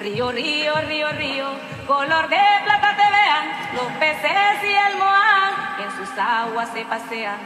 Río, río, río, río, color de plata te vean, los peces y el muán en sus aguas se pasean.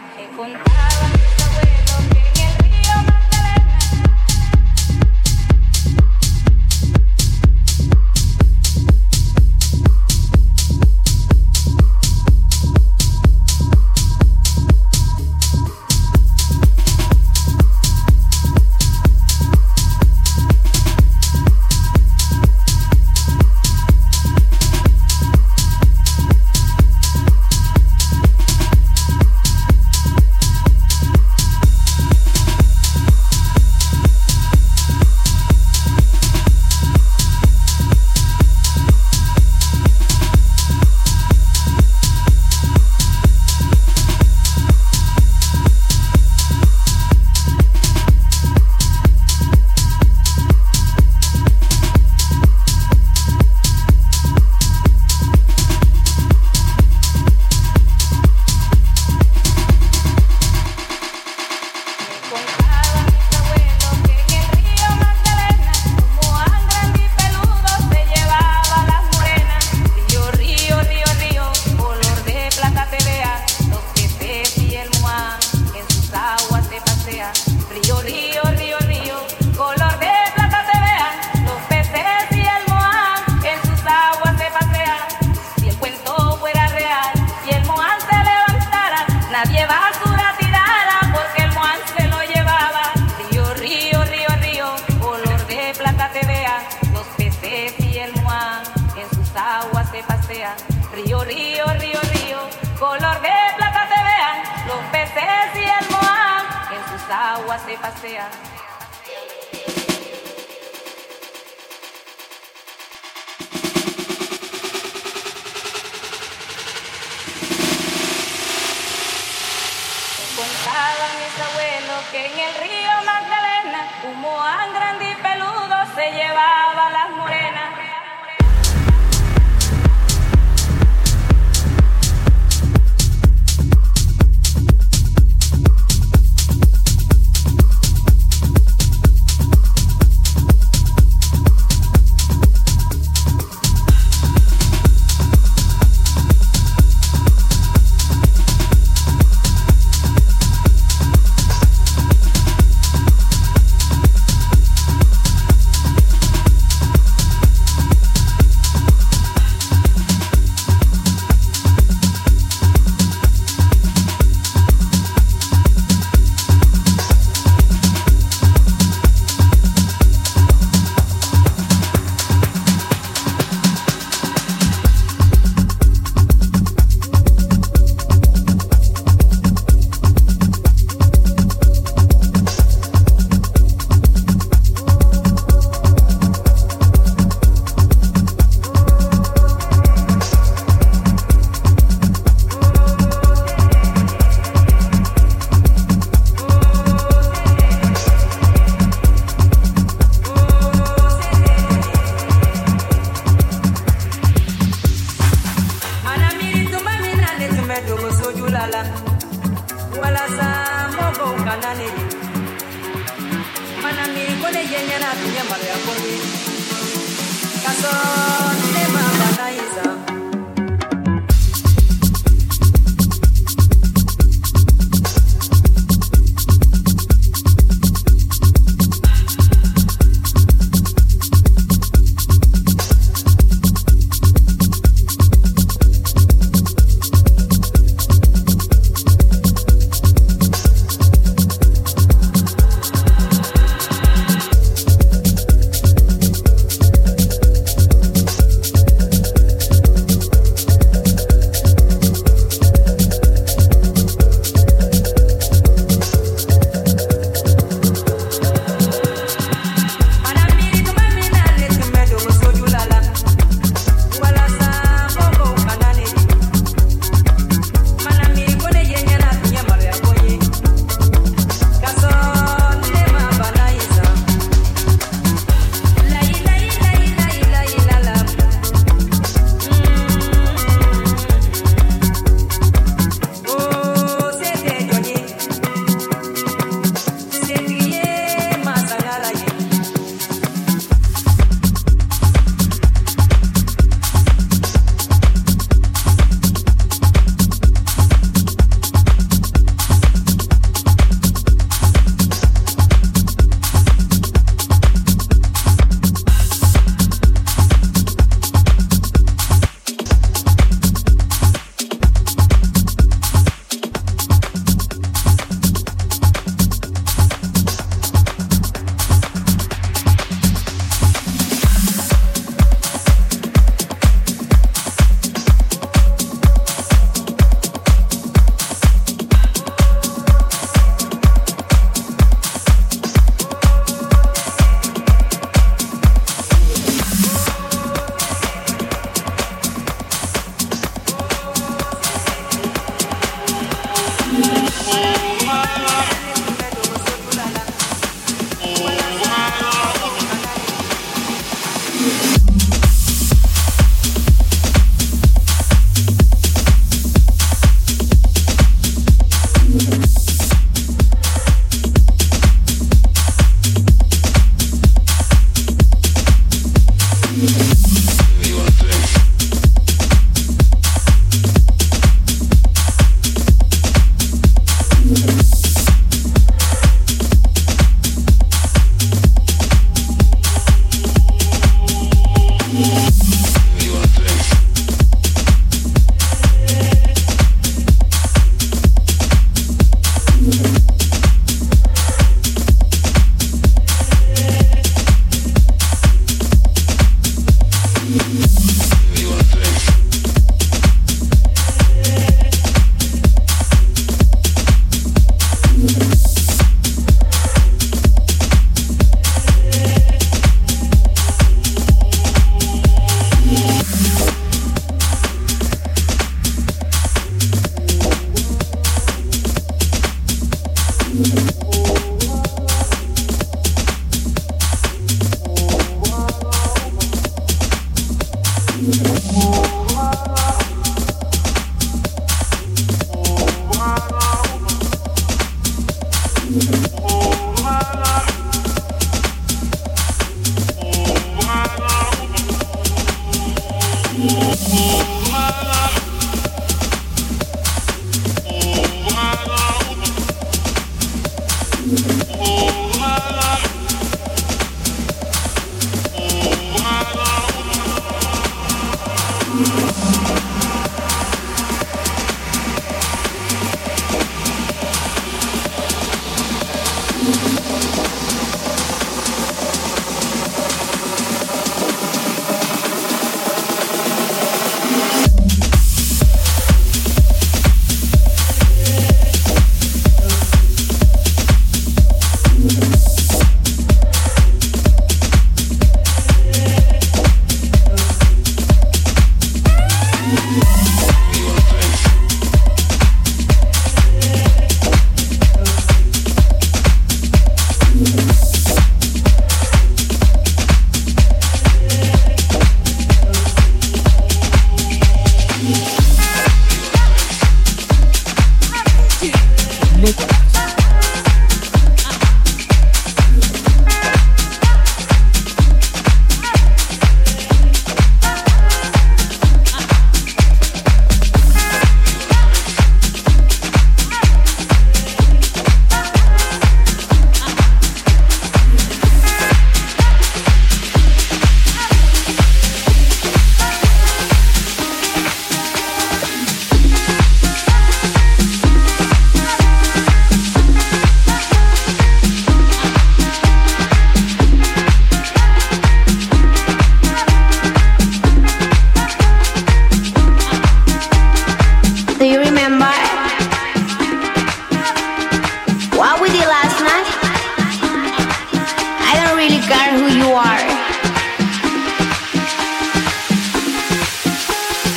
really care who you are.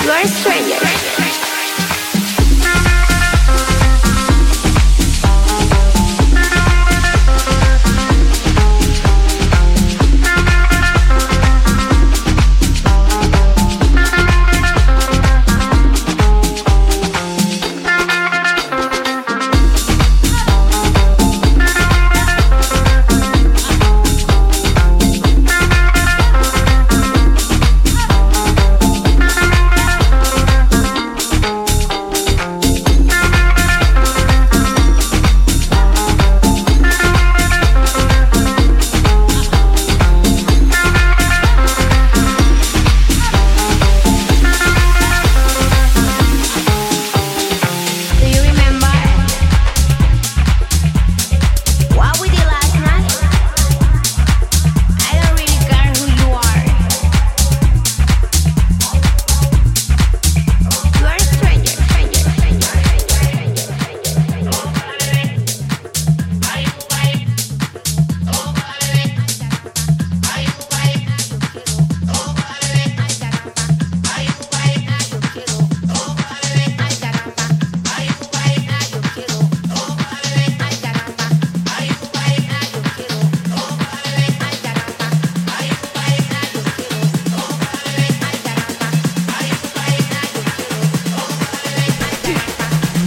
You are a stranger.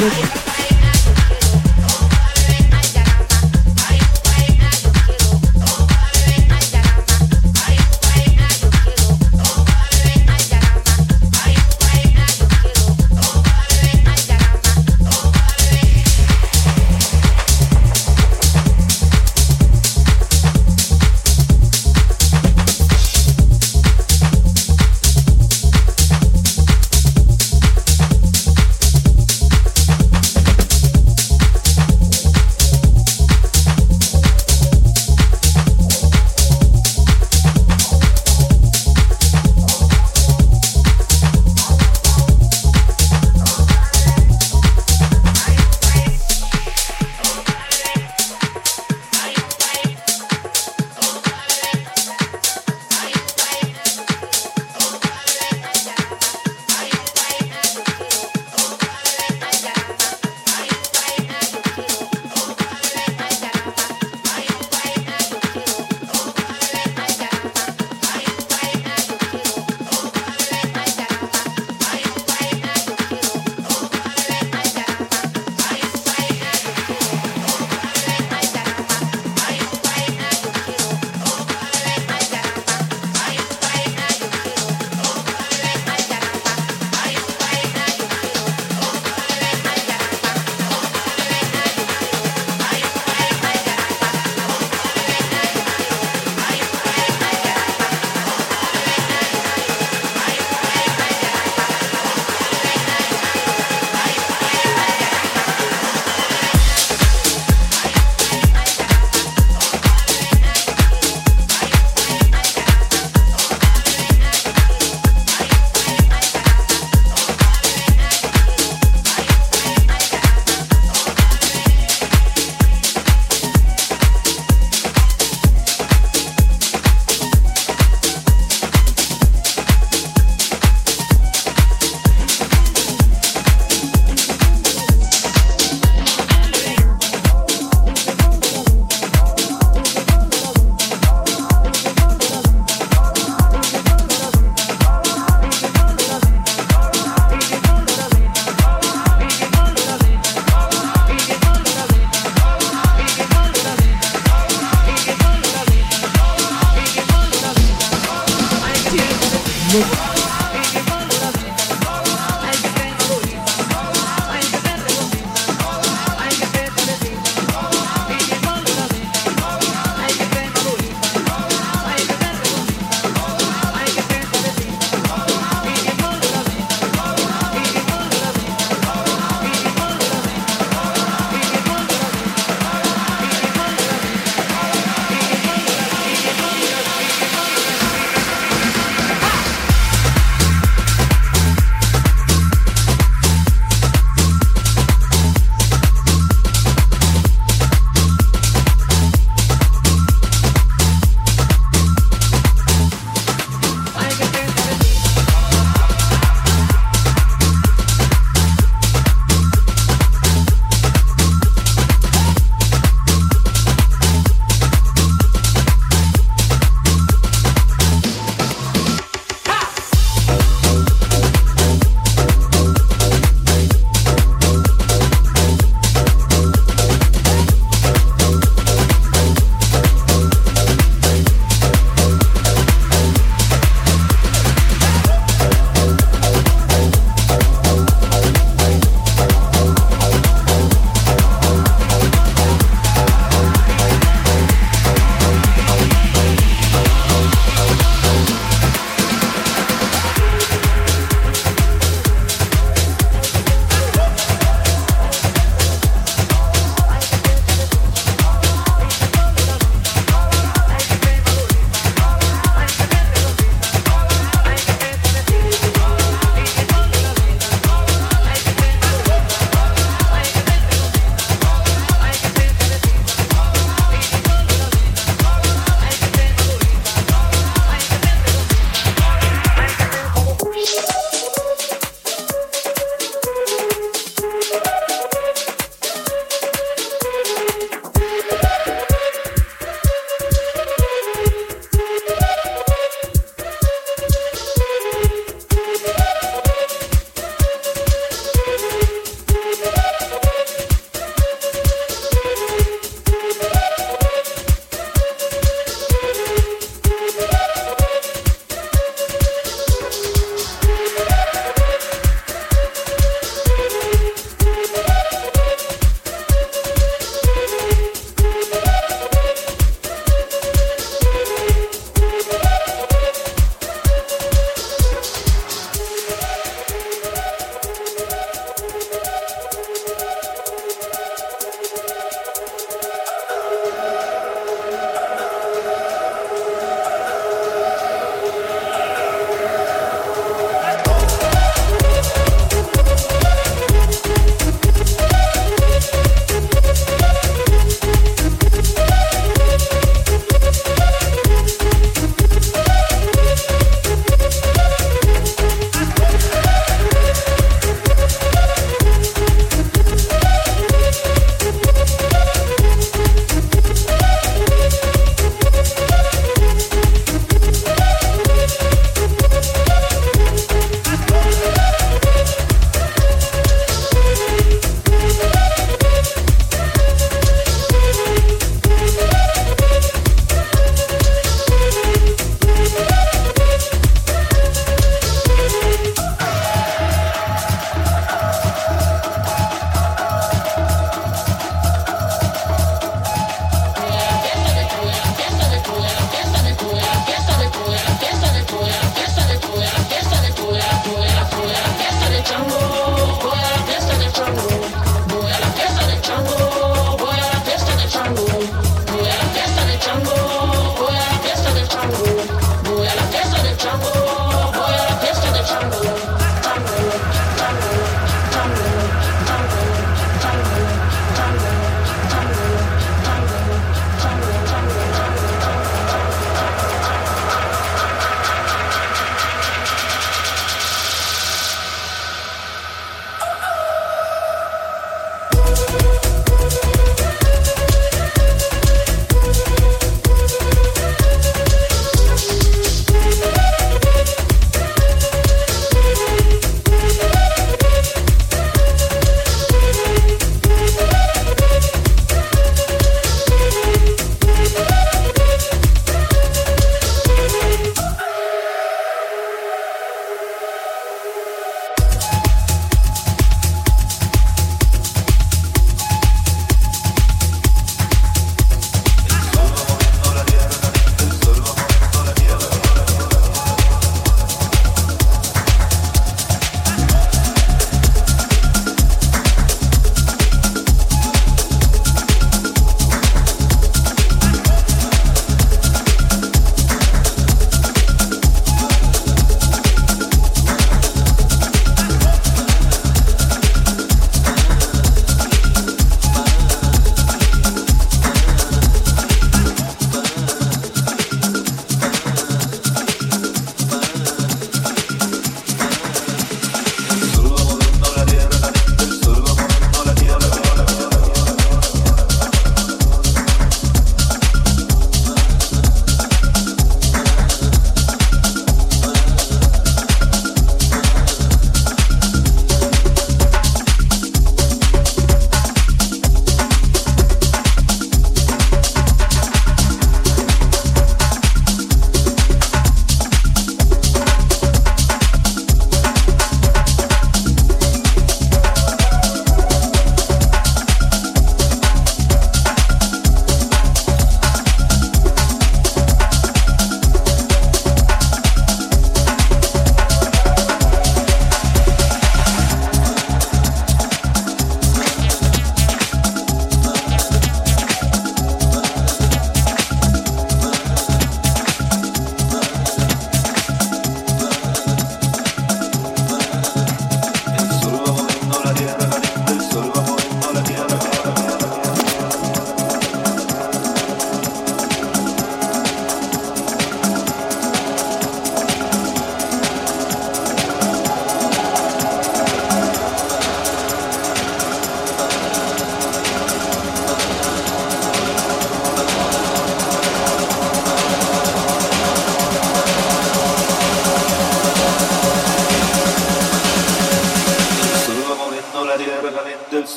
Nick.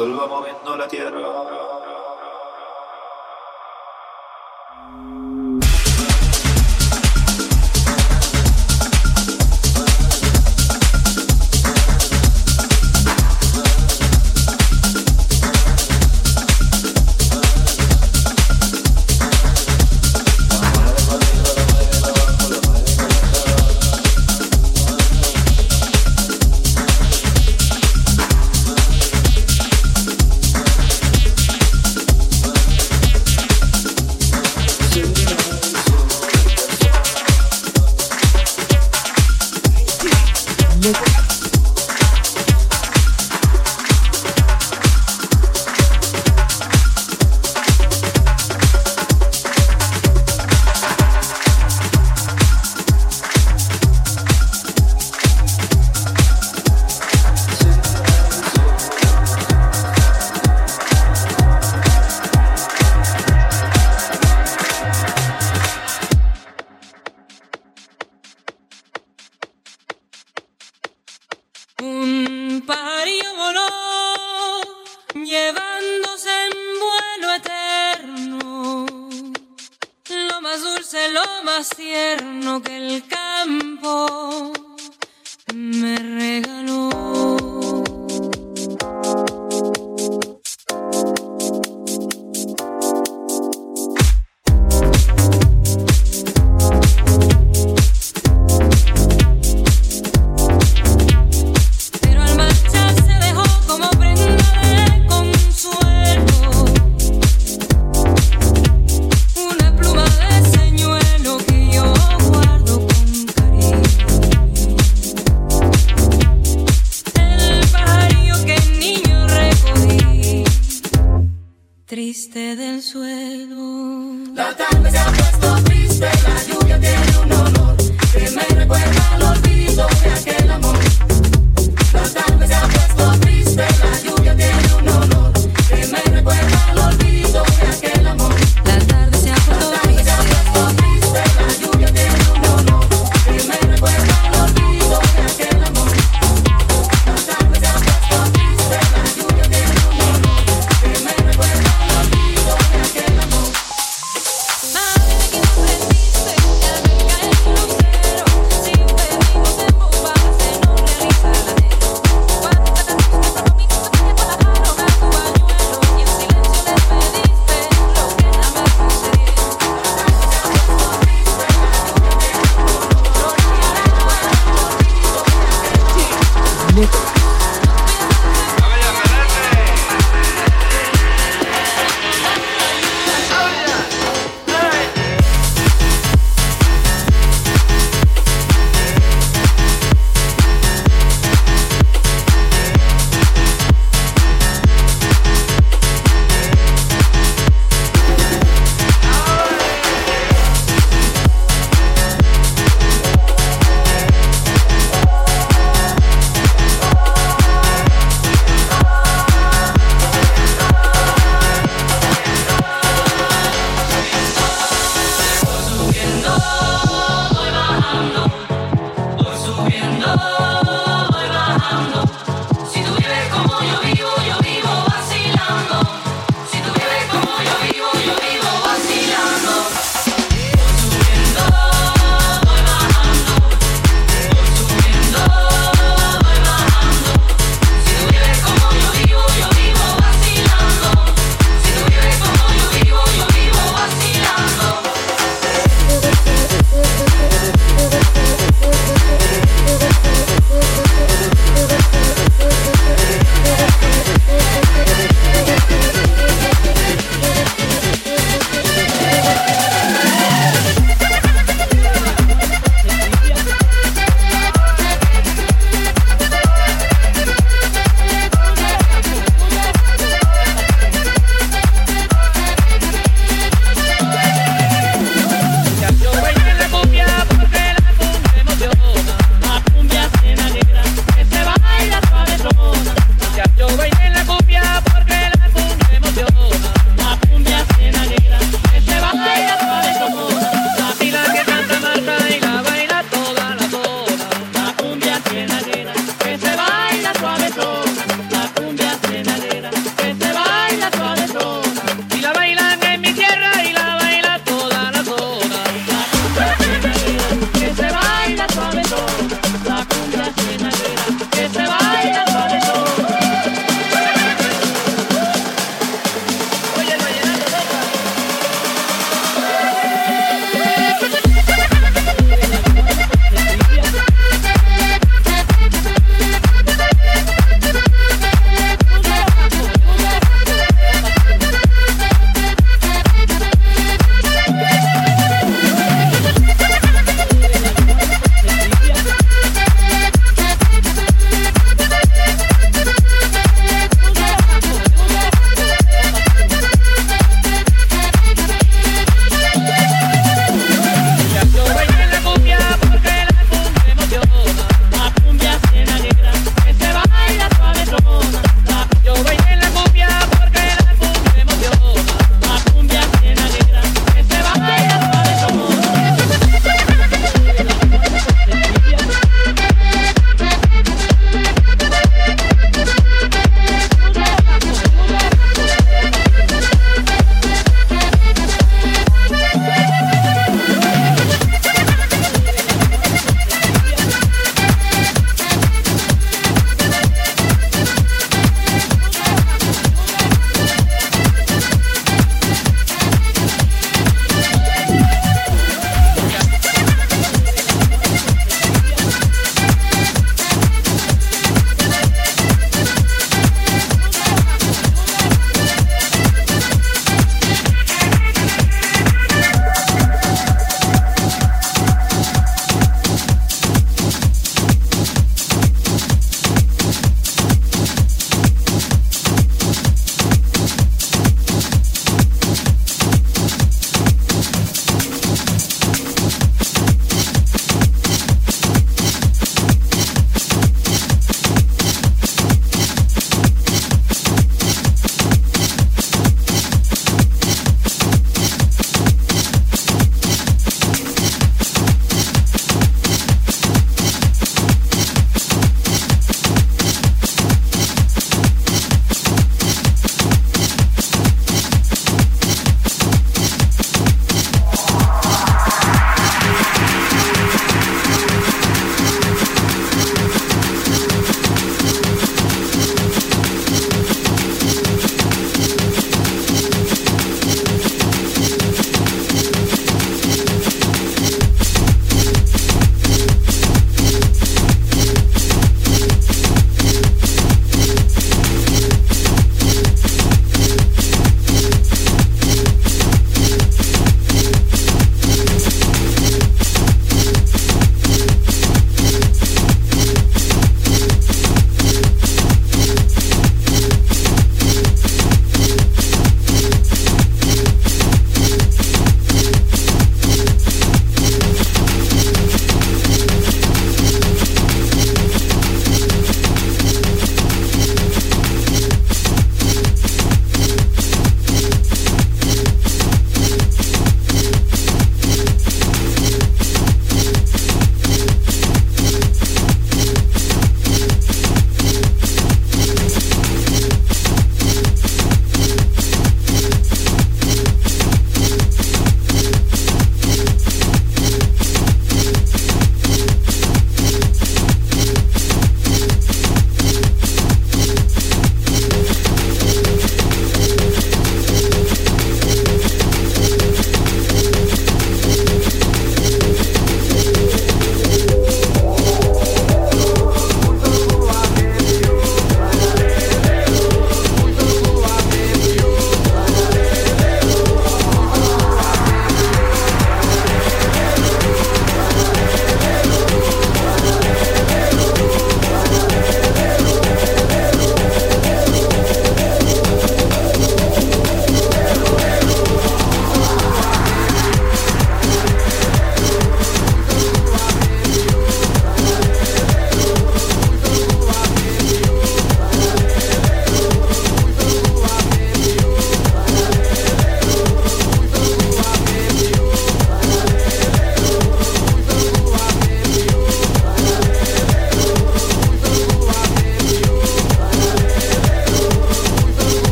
Absolva moviendo la tierra.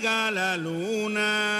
larga la luna.